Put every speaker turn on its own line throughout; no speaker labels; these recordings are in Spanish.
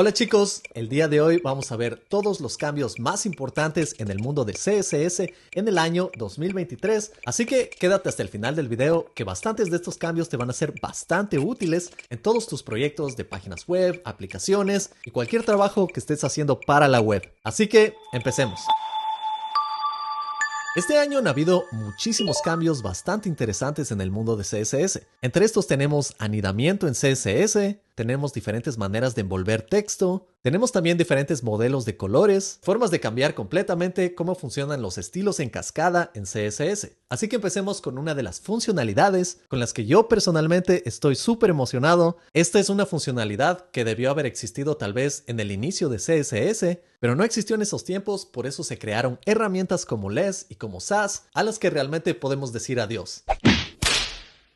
Hola chicos, el día de hoy vamos a ver todos los cambios más importantes en el mundo de CSS en el año 2023, así que quédate hasta el final del video que bastantes de estos cambios te van a ser bastante útiles en todos tus proyectos de páginas web, aplicaciones y cualquier trabajo que estés haciendo para la web. Así que empecemos. Este año han habido muchísimos cambios bastante interesantes en el mundo de CSS. Entre estos tenemos anidamiento en CSS, tenemos diferentes maneras de envolver texto, tenemos también diferentes modelos de colores, formas de cambiar completamente cómo funcionan los estilos en cascada en CSS. Así que empecemos con una de las funcionalidades con las que yo personalmente estoy súper emocionado. Esta es una funcionalidad que debió haber existido tal vez en el inicio de CSS, pero no existió en esos tiempos, por eso se crearon herramientas como LES y como SAS a las que realmente podemos decir adiós.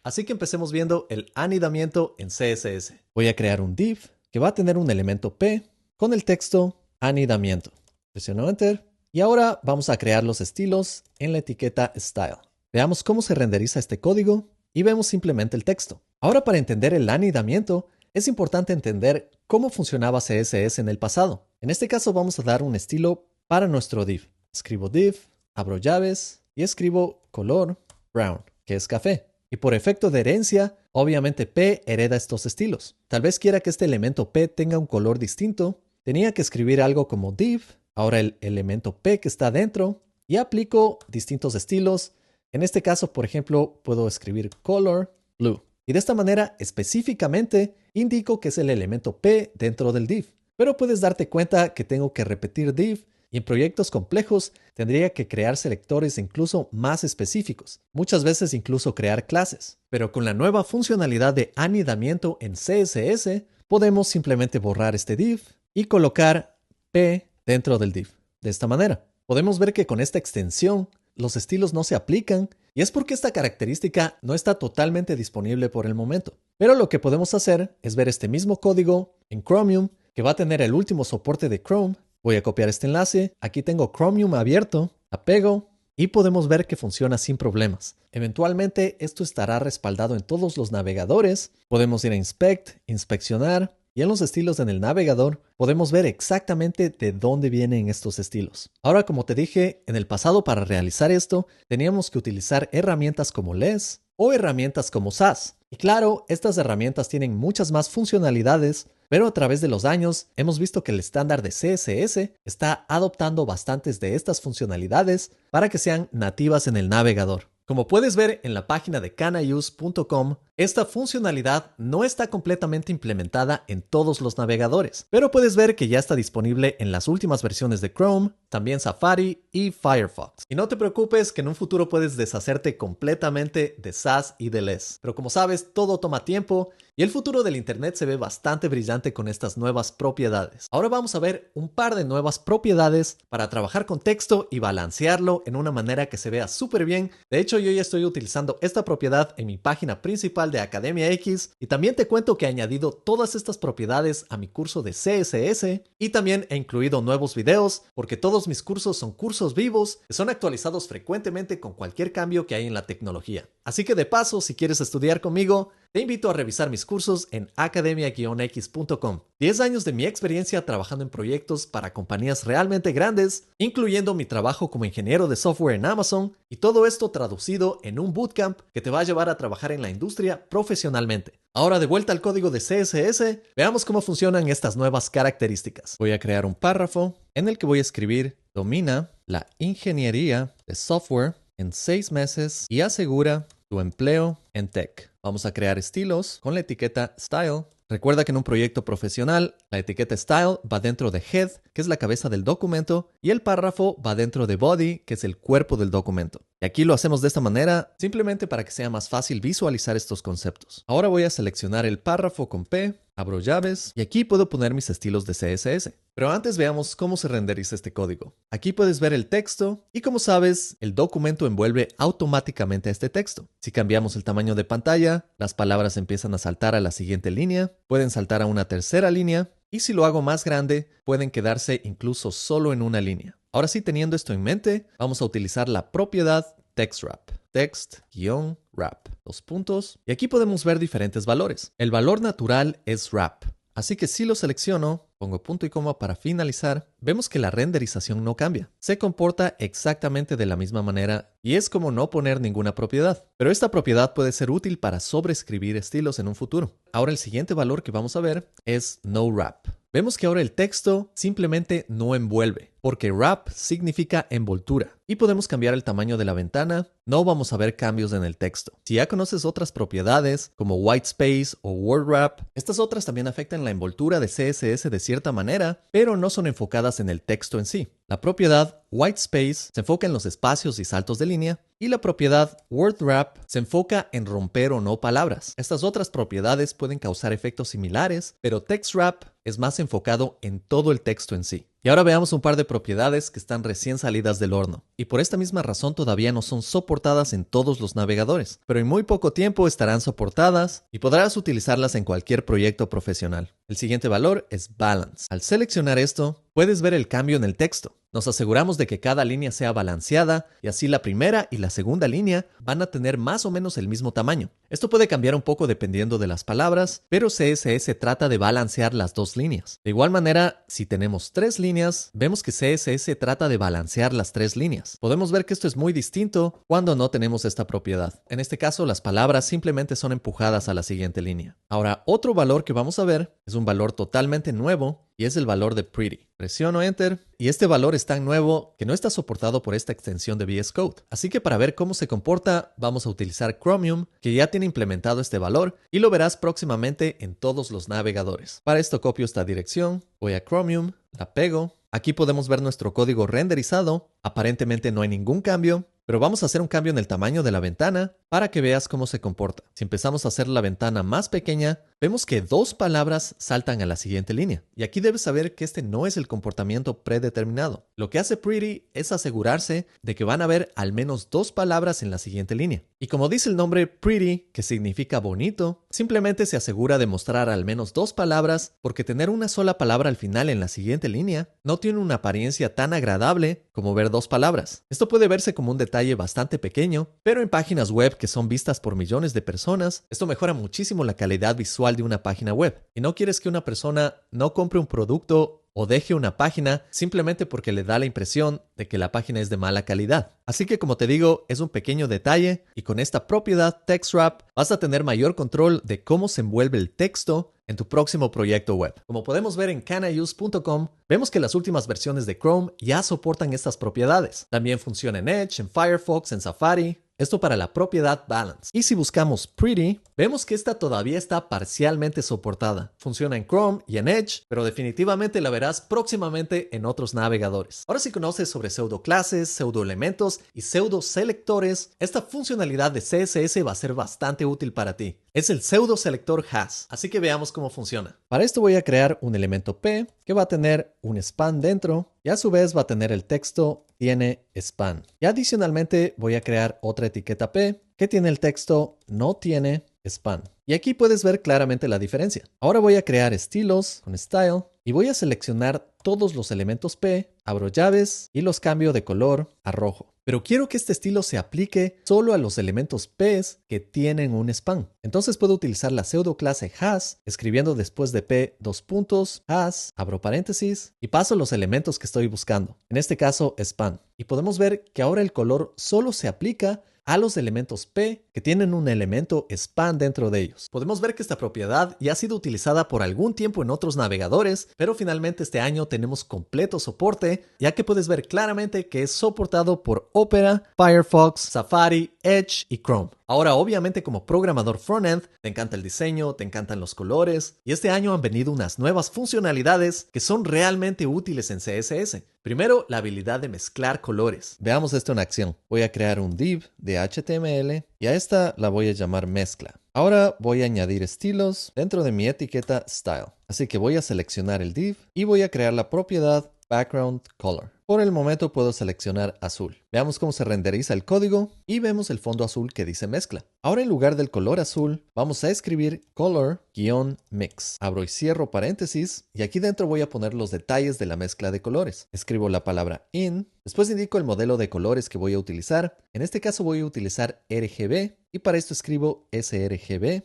Así que empecemos viendo el anidamiento en CSS. Voy a crear un div que va a tener un elemento P con el texto anidamiento. Presiono Enter y ahora vamos a crear los estilos en la etiqueta Style. Veamos cómo se renderiza este código y vemos simplemente el texto. Ahora para entender el anidamiento es importante entender cómo funcionaba CSS en el pasado. En este caso vamos a dar un estilo para nuestro div. Escribo div, abro llaves y escribo color brown, que es café. Y por efecto de herencia, obviamente P hereda estos estilos. Tal vez quiera que este elemento P tenga un color distinto. Tenía que escribir algo como div, ahora el elemento P que está dentro, y aplico distintos estilos. En este caso, por ejemplo, puedo escribir color blue. Y de esta manera, específicamente, indico que es el elemento P dentro del div. Pero puedes darte cuenta que tengo que repetir div y en proyectos complejos tendría que crear selectores incluso más específicos, muchas veces incluso crear clases. Pero con la nueva funcionalidad de anidamiento en CSS, podemos simplemente borrar este div y colocar p dentro del div. De esta manera, podemos ver que con esta extensión los estilos no se aplican y es porque esta característica no está totalmente disponible por el momento. Pero lo que podemos hacer es ver este mismo código en Chromium que va a tener el último soporte de Chrome Voy a copiar este enlace, aquí tengo Chromium abierto, apego y podemos ver que funciona sin problemas. Eventualmente esto estará respaldado en todos los navegadores, podemos ir a Inspect, inspeccionar y en los estilos en el navegador podemos ver exactamente de dónde vienen estos estilos. Ahora como te dije, en el pasado para realizar esto teníamos que utilizar herramientas como LES o herramientas como SAS. Y claro, estas herramientas tienen muchas más funcionalidades pero a través de los años hemos visto que el estándar de CSS está adoptando bastantes de estas funcionalidades para que sean nativas en el navegador. Como puedes ver en la página de canayuse.com, esta funcionalidad no está completamente implementada en todos los navegadores, pero puedes ver que ya está disponible en las últimas versiones de Chrome, también Safari y Firefox. Y no te preocupes que en un futuro puedes deshacerte completamente de SAS y de LES. Pero como sabes, todo toma tiempo el futuro del Internet se ve bastante brillante con estas nuevas propiedades. Ahora vamos a ver un par de nuevas propiedades para trabajar con texto y balancearlo en una manera que se vea súper bien. De hecho, yo ya estoy utilizando esta propiedad en mi página principal de Academia X y también te cuento que he añadido todas estas propiedades a mi curso de CSS y también he incluido nuevos videos porque todos mis cursos son cursos vivos que son actualizados frecuentemente con cualquier cambio que hay en la tecnología. Así que de paso, si quieres estudiar conmigo, te invito a revisar mis cursos en academia-x.com. 10 años de mi experiencia trabajando en proyectos para compañías realmente grandes, incluyendo mi trabajo como ingeniero de software en Amazon, y todo esto traducido en un bootcamp que te va a llevar a trabajar en la industria profesionalmente. Ahora de vuelta al código de CSS, veamos cómo funcionan estas nuevas características. Voy a crear un párrafo en el que voy a escribir domina la ingeniería de software en 6 meses y asegura tu empleo en tech. Vamos a crear estilos con la etiqueta style. Recuerda que en un proyecto profesional, la etiqueta style va dentro de head, que es la cabeza del documento, y el párrafo va dentro de body, que es el cuerpo del documento. Y aquí lo hacemos de esta manera, simplemente para que sea más fácil visualizar estos conceptos. Ahora voy a seleccionar el párrafo con P, abro llaves, y aquí puedo poner mis estilos de CSS. Pero antes veamos cómo se renderiza este código. Aquí puedes ver el texto y como sabes, el documento envuelve automáticamente este texto. Si cambiamos el tamaño de pantalla, las palabras empiezan a saltar a la siguiente línea, pueden saltar a una tercera línea y si lo hago más grande, pueden quedarse incluso solo en una línea. Ahora sí, teniendo esto en mente, vamos a utilizar la propiedad textWrap. Text-wrap. Dos puntos. Y aquí podemos ver diferentes valores. El valor natural es wrap. Así que si lo selecciono, pongo punto y coma para finalizar, vemos que la renderización no cambia. Se comporta exactamente de la misma manera y es como no poner ninguna propiedad. Pero esta propiedad puede ser útil para sobreescribir estilos en un futuro. Ahora el siguiente valor que vamos a ver es no wrap. Vemos que ahora el texto simplemente no envuelve, porque wrap significa envoltura. Y podemos cambiar el tamaño de la ventana, no vamos a ver cambios en el texto. Si ya conoces otras propiedades, como white space o word wrap, estas otras también afectan la envoltura de CSS de cierta manera, pero no son enfocadas en el texto en sí. La propiedad white space se enfoca en los espacios y saltos de línea, y la propiedad word wrap se enfoca en romper o no palabras. Estas otras propiedades pueden causar efectos similares, pero text wrap es más enfocado en todo el texto en sí. Y ahora veamos un par de propiedades que están recién salidas del horno, y por esta misma razón todavía no son soportadas en todos los navegadores, pero en muy poco tiempo estarán soportadas y podrás utilizarlas en cualquier proyecto profesional. El siguiente valor es balance. Al seleccionar esto, puedes ver el cambio en el texto. Nos aseguramos de que cada línea sea balanceada y así la primera y la segunda línea van a tener más o menos el mismo tamaño. Esto puede cambiar un poco dependiendo de las palabras, pero CSS trata de balancear las dos líneas. De igual manera, si tenemos tres líneas, vemos que CSS trata de balancear las tres líneas. Podemos ver que esto es muy distinto cuando no tenemos esta propiedad. En este caso, las palabras simplemente son empujadas a la siguiente línea. Ahora, otro valor que vamos a ver es un valor totalmente nuevo es el valor de pretty. Presiono Enter y este valor es tan nuevo que no está soportado por esta extensión de VS Code. Así que para ver cómo se comporta, vamos a utilizar Chromium, que ya tiene implementado este valor y lo verás próximamente en todos los navegadores. Para esto copio esta dirección, voy a Chromium, la pego. Aquí podemos ver nuestro código renderizado. Aparentemente no hay ningún cambio, pero vamos a hacer un cambio en el tamaño de la ventana para que veas cómo se comporta. Si empezamos a hacer la ventana más pequeña, vemos que dos palabras saltan a la siguiente línea. Y aquí debes saber que este no es el comportamiento predeterminado. Lo que hace Pretty es asegurarse de que van a haber al menos dos palabras en la siguiente línea. Y como dice el nombre Pretty, que significa bonito, simplemente se asegura de mostrar al menos dos palabras porque tener una sola palabra al final en la siguiente línea no tiene una apariencia tan agradable como ver dos palabras. Esto puede verse como un detalle bastante pequeño, pero en páginas web que son vistas por millones de personas, esto mejora muchísimo la calidad visual de una página web. Y no quieres que una persona no compre un producto o deje una página simplemente porque le da la impresión de que la página es de mala calidad. Así que como te digo, es un pequeño detalle y con esta propiedad TextWrap vas a tener mayor control de cómo se envuelve el texto en tu próximo proyecto web. Como podemos ver en canayuse.com, vemos que las últimas versiones de Chrome ya soportan estas propiedades. También funciona en Edge, en Firefox, en Safari, esto para la propiedad balance. Y si buscamos pretty, vemos que esta todavía está parcialmente soportada. Funciona en Chrome y en Edge, pero definitivamente la verás próximamente en otros navegadores. Ahora si conoces sobre pseudo clases, pseudo elementos y pseudo selectores, esta funcionalidad de CSS va a ser bastante útil para ti. Es el pseudo selector has, así que veamos cómo funciona. Para esto voy a crear un elemento P que va a tener un span dentro y a su vez va a tener el texto tiene span. Y adicionalmente voy a crear otra etiqueta P que tiene el texto no tiene span. Y aquí puedes ver claramente la diferencia. Ahora voy a crear estilos con style y voy a seleccionar todos los elementos P, abro llaves y los cambio de color a rojo. Pero quiero que este estilo se aplique solo a los elementos P que tienen un span. Entonces puedo utilizar la pseudo clase has, escribiendo después de P dos puntos, has, abro paréntesis y paso los elementos que estoy buscando. En este caso, span. Y podemos ver que ahora el color solo se aplica a los elementos P que tienen un elemento span dentro de ellos. Podemos ver que esta propiedad ya ha sido utilizada por algún tiempo en otros navegadores, pero finalmente este año tenemos completo soporte, ya que puedes ver claramente que es soportado por Opera, Firefox, Safari, Edge y Chrome. Ahora, obviamente, como programador frontend, te encanta el diseño, te encantan los colores, y este año han venido unas nuevas funcionalidades que son realmente útiles en CSS. Primero, la habilidad de mezclar colores. Veamos esto en acción. Voy a crear un div de HTML y a esta la voy a llamar mezcla. Ahora voy a añadir estilos dentro de mi etiqueta style. Así que voy a seleccionar el div y voy a crear la propiedad background color. Por el momento puedo seleccionar azul. Veamos cómo se renderiza el código y vemos el fondo azul que dice mezcla. Ahora en lugar del color azul vamos a escribir color-mix. Abro y cierro paréntesis y aquí dentro voy a poner los detalles de la mezcla de colores. Escribo la palabra in, después indico el modelo de colores que voy a utilizar. En este caso voy a utilizar RGB y para esto escribo sRGB,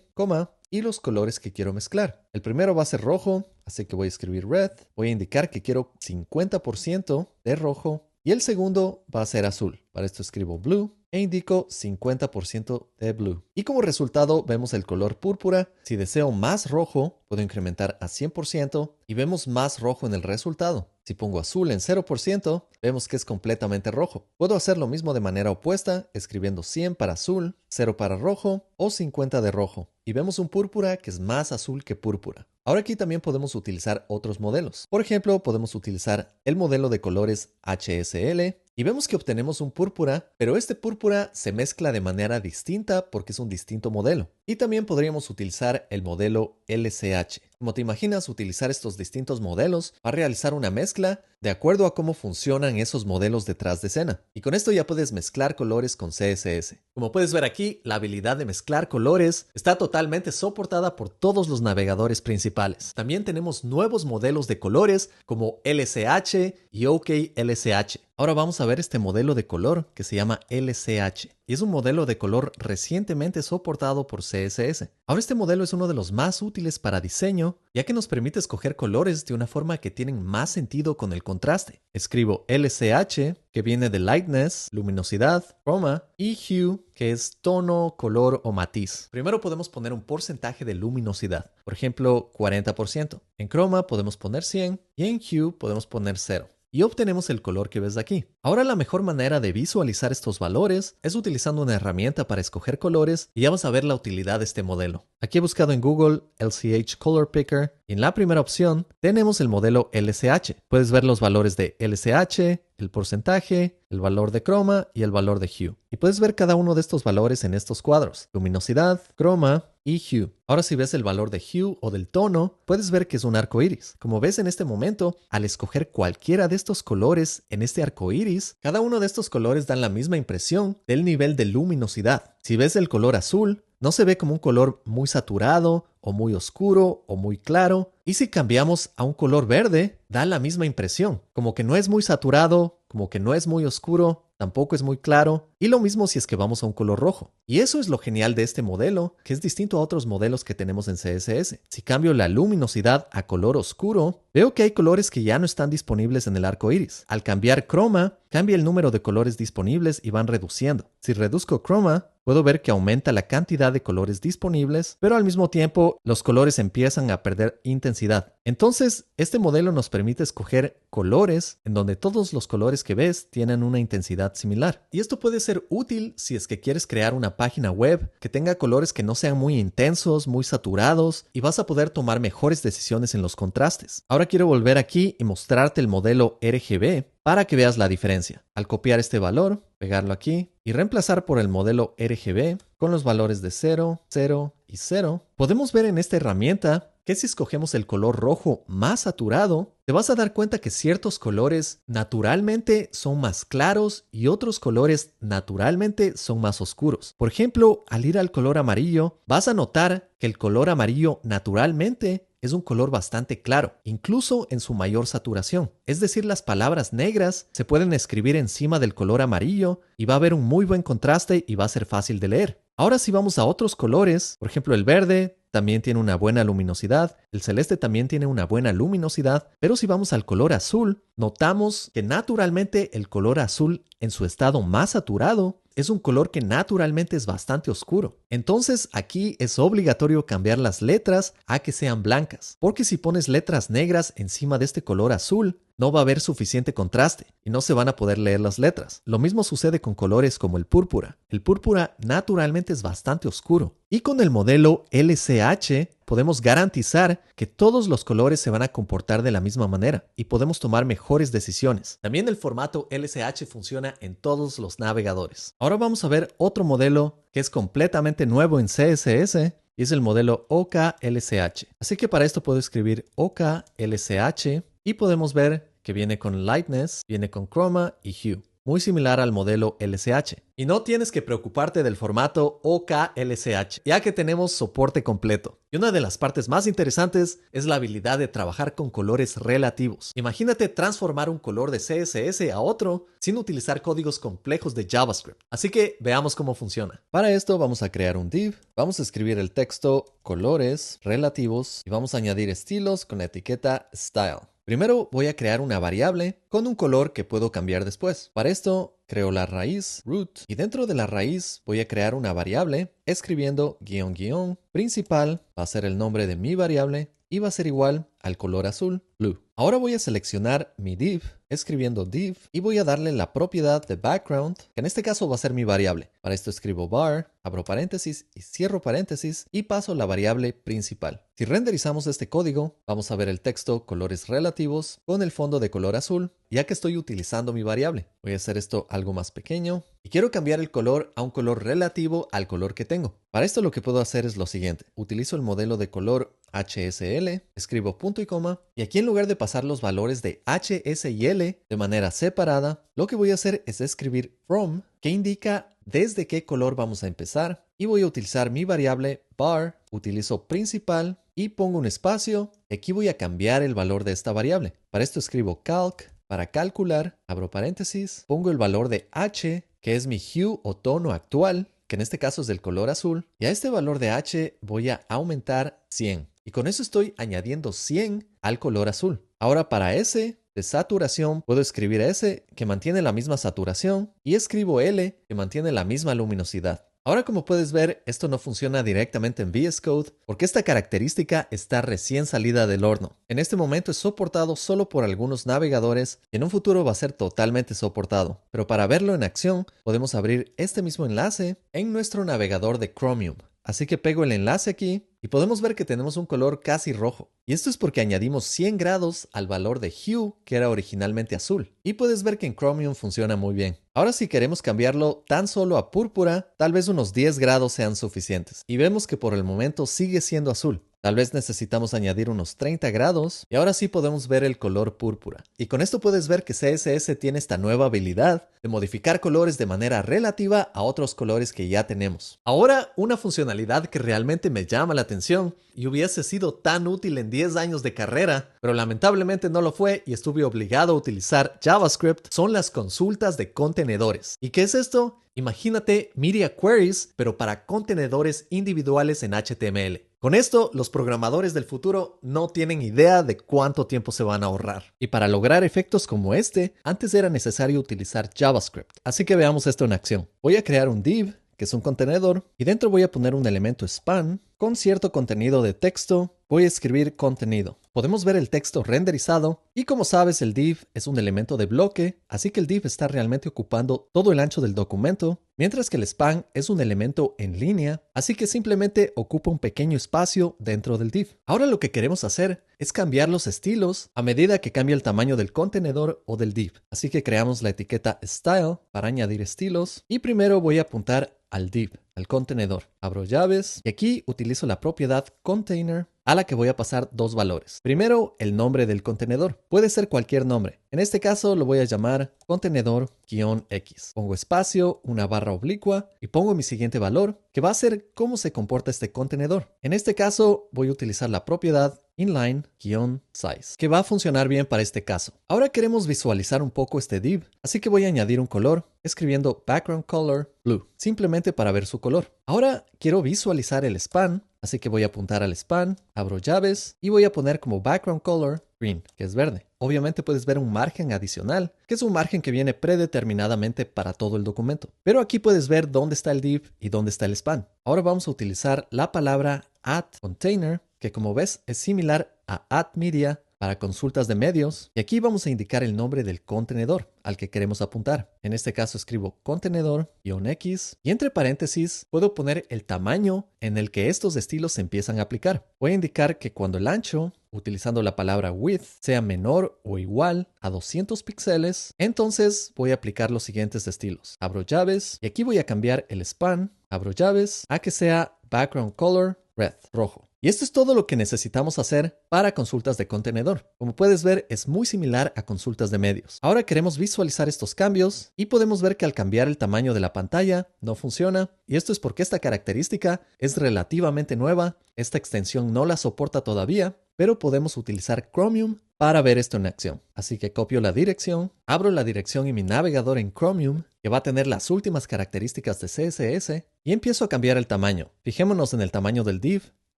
y los colores que quiero mezclar. El primero va a ser rojo, así que voy a escribir red. Voy a indicar que quiero 50% de rojo y el segundo va a ser azul. Para esto escribo blue e indico 50% de blue. Y como resultado vemos el color púrpura. Si deseo más rojo, puedo incrementar a 100% y vemos más rojo en el resultado. Si pongo azul en 0%, vemos que es completamente rojo. Puedo hacer lo mismo de manera opuesta, escribiendo 100 para azul, 0 para rojo o 50 de rojo. Y vemos un púrpura que es más azul que púrpura. Ahora aquí también podemos utilizar otros modelos. Por ejemplo, podemos utilizar el modelo de colores HSL y vemos que obtenemos un púrpura, pero este púrpura se mezcla de manera distinta porque es un distinto modelo. Y también podríamos utilizar el modelo LCH. Como te imaginas, utilizar estos distintos modelos para realizar una mezcla de acuerdo a cómo funcionan esos modelos detrás de escena. Y con esto ya puedes mezclar colores con CSS. Como puedes ver aquí, la habilidad de mezclar colores está totalmente soportada por todos los navegadores principales. También tenemos nuevos modelos de colores como LCH y OKLCH. Ahora vamos a ver este modelo de color que se llama LCH y es un modelo de color recientemente soportado por CSS. Ahora este modelo es uno de los más útiles para diseño ya que nos permite escoger colores de una forma que tienen más sentido con el contraste. Escribo LCH que viene de lightness, luminosidad, chroma y hue que es tono, color o matiz. Primero podemos poner un porcentaje de luminosidad, por ejemplo 40%. En chroma podemos poner 100 y en hue podemos poner 0 y obtenemos el color que ves aquí. Ahora la mejor manera de visualizar estos valores es utilizando una herramienta para escoger colores y ya vamos a ver la utilidad de este modelo. Aquí he buscado en Google LCH Color Picker y en la primera opción tenemos el modelo LCH. Puedes ver los valores de LCH, el porcentaje, el valor de croma y el valor de hue. Y puedes ver cada uno de estos valores en estos cuadros. Luminosidad, croma y hue. Ahora si ves el valor de hue o del tono, puedes ver que es un arco iris. Como ves en este momento, al escoger cualquiera de estos colores en este arco iris, cada uno de estos colores dan la misma impresión del nivel de luminosidad. Si ves el color azul, no se ve como un color muy saturado o muy oscuro o muy claro. Y si cambiamos a un color verde, da la misma impresión, como que no es muy saturado, como que no es muy oscuro, tampoco es muy claro, y lo mismo si es que vamos a un color rojo. Y eso es lo genial de este modelo, que es distinto a otros modelos que tenemos en CSS. Si cambio la luminosidad a color oscuro, veo que hay colores que ya no están disponibles en el arco iris. Al cambiar croma, cambia el número de colores disponibles y van reduciendo. Si reduzco croma, puedo ver que aumenta la cantidad de colores disponibles, pero al mismo tiempo los colores empiezan a perder intensidad. Entonces, este modelo nos permite escoger colores en donde todos los colores que ves tienen una intensidad similar. Y esto puede ser útil si es que quieres crear una página web que tenga colores que no sean muy intensos, muy saturados y vas a poder tomar mejores decisiones en los contrastes. Ahora quiero volver aquí y mostrarte el modelo RGB para que veas la diferencia. Al copiar este valor, pegarlo aquí y reemplazar por el modelo RGB con los valores de 0, 0 y 0, podemos ver en esta herramienta que si escogemos el color rojo más saturado, te vas a dar cuenta que ciertos colores naturalmente son más claros y otros colores naturalmente son más oscuros. Por ejemplo, al ir al color amarillo, vas a notar que el color amarillo naturalmente es un color bastante claro, incluso en su mayor saturación. Es decir, las palabras negras se pueden escribir encima del color amarillo y va a haber un muy buen contraste y va a ser fácil de leer. Ahora si vamos a otros colores, por ejemplo el verde también tiene una buena luminosidad, el celeste también tiene una buena luminosidad, pero si vamos al color azul, notamos que naturalmente el color azul en su estado más saturado es un color que naturalmente es bastante oscuro. Entonces aquí es obligatorio cambiar las letras a que sean blancas, porque si pones letras negras encima de este color azul, no va a haber suficiente contraste y no se van a poder leer las letras. Lo mismo sucede con colores como el púrpura. El púrpura naturalmente es bastante oscuro y con el modelo LCH podemos garantizar que todos los colores se van a comportar de la misma manera y podemos tomar mejores decisiones. También el formato LCH funciona en todos los navegadores. Ahora vamos a ver otro modelo que es completamente nuevo en CSS y es el modelo OKLCH. Así que para esto puedo escribir OKLCH y podemos ver que viene con lightness, viene con chroma y hue. Muy similar al modelo LCH. Y no tienes que preocuparte del formato OKLCH, ya que tenemos soporte completo. Y una de las partes más interesantes es la habilidad de trabajar con colores relativos. Imagínate transformar un color de CSS a otro sin utilizar códigos complejos de JavaScript. Así que veamos cómo funciona. Para esto vamos a crear un div, vamos a escribir el texto colores relativos y vamos a añadir estilos con la etiqueta style. Primero voy a crear una variable con un color que puedo cambiar después. Para esto creo la raíz root y dentro de la raíz voy a crear una variable escribiendo guion guion principal va a ser el nombre de mi variable y va a ser igual al color azul blue. Ahora voy a seleccionar mi div, escribiendo div, y voy a darle la propiedad de background, que en este caso va a ser mi variable. Para esto escribo bar, abro paréntesis y cierro paréntesis y paso la variable principal. Si renderizamos este código, vamos a ver el texto colores relativos con el fondo de color azul, ya que estoy utilizando mi variable. Voy a hacer esto algo más pequeño y quiero cambiar el color a un color relativo al color que tengo. Para esto lo que puedo hacer es lo siguiente. Utilizo el modelo de color HSL, escribo punto y coma, y aquí en lugar de pasar los valores de HS y L de manera separada, lo que voy a hacer es escribir from, que indica desde qué color vamos a empezar, y voy a utilizar mi variable bar, utilizo principal y pongo un espacio, aquí voy a cambiar el valor de esta variable. Para esto escribo calc, para calcular, abro paréntesis, pongo el valor de H, que es mi hue o tono actual, que en este caso es del color azul, y a este valor de H voy a aumentar 100. Y con eso estoy añadiendo 100 al color azul. Ahora para S de saturación puedo escribir S que mantiene la misma saturación y escribo L que mantiene la misma luminosidad. Ahora como puedes ver, esto no funciona directamente en VS Code porque esta característica está recién salida del horno. En este momento es soportado solo por algunos navegadores y en un futuro va a ser totalmente soportado. Pero para verlo en acción, podemos abrir este mismo enlace en nuestro navegador de Chromium. Así que pego el enlace aquí y podemos ver que tenemos un color casi rojo. Y esto es porque añadimos 100 grados al valor de hue que era originalmente azul. Y puedes ver que en Chromium funciona muy bien. Ahora si queremos cambiarlo tan solo a púrpura, tal vez unos 10 grados sean suficientes. Y vemos que por el momento sigue siendo azul. Tal vez necesitamos añadir unos 30 grados y ahora sí podemos ver el color púrpura. Y con esto puedes ver que CSS tiene esta nueva habilidad de modificar colores de manera relativa a otros colores que ya tenemos. Ahora, una funcionalidad que realmente me llama la atención y hubiese sido tan útil en 10 años de carrera, pero lamentablemente no lo fue y estuve obligado a utilizar JavaScript, son las consultas de contenedores. ¿Y qué es esto? Imagínate Media Queries, pero para contenedores individuales en HTML. Con esto, los programadores del futuro no tienen idea de cuánto tiempo se van a ahorrar. Y para lograr efectos como este, antes era necesario utilizar JavaScript. Así que veamos esto en acción. Voy a crear un div, que es un contenedor, y dentro voy a poner un elemento span con cierto contenido de texto. Voy a escribir contenido. Podemos ver el texto renderizado y como sabes el div es un elemento de bloque, así que el div está realmente ocupando todo el ancho del documento, mientras que el span es un elemento en línea, así que simplemente ocupa un pequeño espacio dentro del div. Ahora lo que queremos hacer es cambiar los estilos a medida que cambia el tamaño del contenedor o del div. Así que creamos la etiqueta style para añadir estilos y primero voy a apuntar al div, al contenedor. Abro llaves y aquí utilizo la propiedad container a la que voy a pasar dos valores. Primero, el nombre del contenedor. Puede ser cualquier nombre. En este caso lo voy a llamar contenedor-x. Pongo espacio, una barra oblicua y pongo mi siguiente valor, que va a ser cómo se comporta este contenedor. En este caso voy a utilizar la propiedad inline-size, que va a funcionar bien para este caso. Ahora queremos visualizar un poco este div, así que voy a añadir un color escribiendo background color blue, simplemente para ver su color. Ahora quiero visualizar el span, así que voy a apuntar al span, abro llaves y voy a poner como background color green, que es verde. Obviamente puedes ver un margen adicional, que es un margen que viene predeterminadamente para todo el documento. Pero aquí puedes ver dónde está el div y dónde está el span. Ahora vamos a utilizar la palabra add container que como ves es similar a Add Media para consultas de medios y aquí vamos a indicar el nombre del contenedor al que queremos apuntar. En este caso escribo contenedor-x y entre paréntesis puedo poner el tamaño en el que estos estilos se empiezan a aplicar. Voy a indicar que cuando el ancho utilizando la palabra width sea menor o igual a 200 píxeles, entonces voy a aplicar los siguientes estilos. Abro llaves y aquí voy a cambiar el span, abro llaves, a que sea background color red, rojo. Y esto es todo lo que necesitamos hacer para consultas de contenedor. Como puedes ver, es muy similar a consultas de medios. Ahora queremos visualizar estos cambios y podemos ver que al cambiar el tamaño de la pantalla no funciona. Y esto es porque esta característica es relativamente nueva. Esta extensión no la soporta todavía, pero podemos utilizar Chromium para ver esto en acción. Así que copio la dirección, abro la dirección en mi navegador en Chromium, que va a tener las últimas características de CSS, y empiezo a cambiar el tamaño. Fijémonos en el tamaño del div.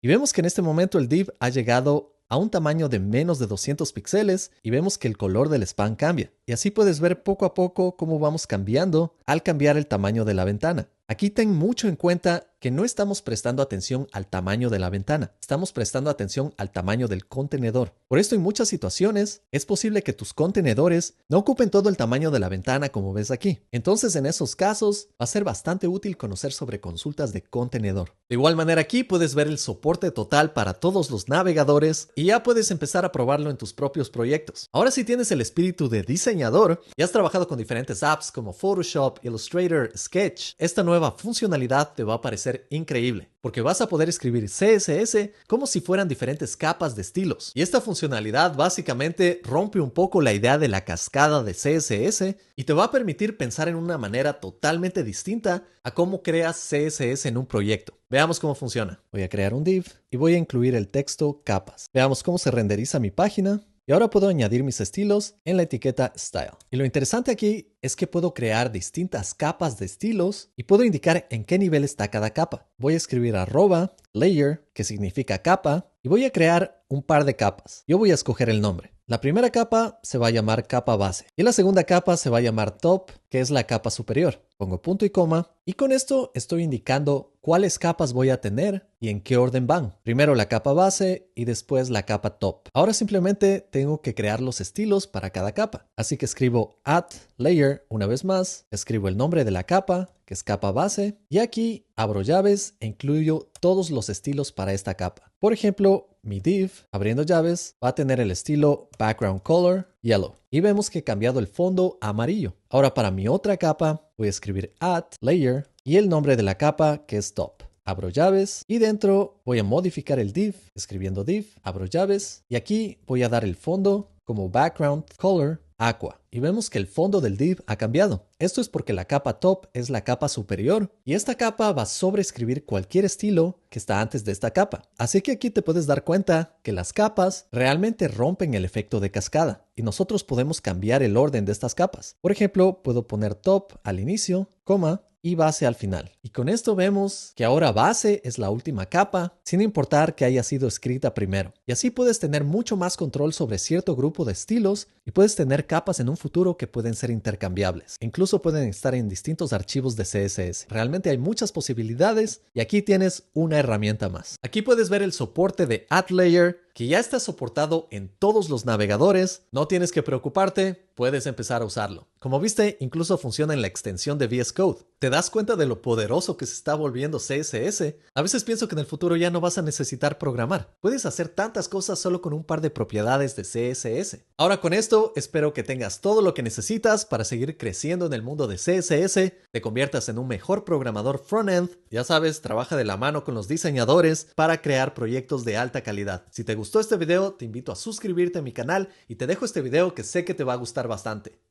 Y vemos que en este momento el div ha llegado a un tamaño de menos de 200 píxeles y vemos que el color del span cambia. Y así puedes ver poco a poco cómo vamos cambiando al cambiar el tamaño de la ventana. Aquí ten mucho en cuenta que no estamos prestando atención al tamaño de la ventana, estamos prestando atención al tamaño del contenedor. Por esto en muchas situaciones es posible que tus contenedores no ocupen todo el tamaño de la ventana como ves aquí. Entonces en esos casos va a ser bastante útil conocer sobre consultas de contenedor. De igual manera aquí puedes ver el soporte total para todos los navegadores y ya puedes empezar a probarlo en tus propios proyectos. Ahora si tienes el espíritu de diseñador y has trabajado con diferentes apps como Photoshop, Illustrator, Sketch, esta nueva funcionalidad te va a parecer increíble, porque vas a poder escribir CSS como si fueran diferentes capas de estilos. Y esta funcionalidad básicamente rompe un poco la idea de la cascada de CSS y te va a permitir pensar en una manera totalmente distinta a cómo creas CSS en un proyecto. Veamos cómo funciona. Voy a crear un div y voy a incluir el texto capas. Veamos cómo se renderiza mi página. Y ahora puedo añadir mis estilos en la etiqueta Style. Y lo interesante aquí es que puedo crear distintas capas de estilos y puedo indicar en qué nivel está cada capa. Voy a escribir arroba layer, que significa capa, y voy a crear un par de capas. Yo voy a escoger el nombre. La primera capa se va a llamar capa base y la segunda capa se va a llamar top, que es la capa superior. Pongo punto y coma y con esto estoy indicando cuáles capas voy a tener y en qué orden van. Primero la capa base y después la capa top. Ahora simplemente tengo que crear los estilos para cada capa. Así que escribo add layer una vez más, escribo el nombre de la capa, que es capa base, y aquí abro llaves e incluyo todos los estilos para esta capa. Por ejemplo, mi div, abriendo llaves, va a tener el estilo background color yellow. Y vemos que he cambiado el fondo a amarillo. Ahora para mi otra capa, voy a escribir add layer y el nombre de la capa que es top. Abro llaves y dentro voy a modificar el div escribiendo div, abro llaves y aquí voy a dar el fondo como background color aqua y vemos que el fondo del div ha cambiado. Esto es porque la capa top es la capa superior y esta capa va a sobreescribir cualquier estilo que está antes de esta capa. Así que aquí te puedes dar cuenta que las capas realmente rompen el efecto de cascada y nosotros podemos cambiar el orden de estas capas. Por ejemplo, puedo poner top al inicio, coma, y base al final. Y con esto vemos que ahora base es la última capa, sin importar que haya sido escrita primero. Y así puedes tener mucho más control sobre cierto grupo de estilos y puedes tener capas en un futuro que pueden ser intercambiables. Incluso pueden estar en distintos archivos de CSS. Realmente hay muchas posibilidades y aquí tienes una herramienta más. Aquí puedes ver el soporte de AdLayer que ya está soportado en todos los navegadores, no tienes que preocuparte, puedes empezar a usarlo. Como viste, incluso funciona en la extensión de VS Code. ¿Te das cuenta de lo poderoso que se está volviendo CSS? A veces pienso que en el futuro ya no vas a necesitar programar. Puedes hacer tantas cosas solo con un par de propiedades de CSS. Ahora con esto, espero que tengas todo lo que necesitas para seguir creciendo en el mundo de CSS, te conviertas en un mejor programador frontend, ya sabes, trabaja de la mano con los diseñadores para crear proyectos de alta calidad. Si te gustó este video, te invito a suscribirte a mi canal y te dejo este video que sé que te va a gustar bastante.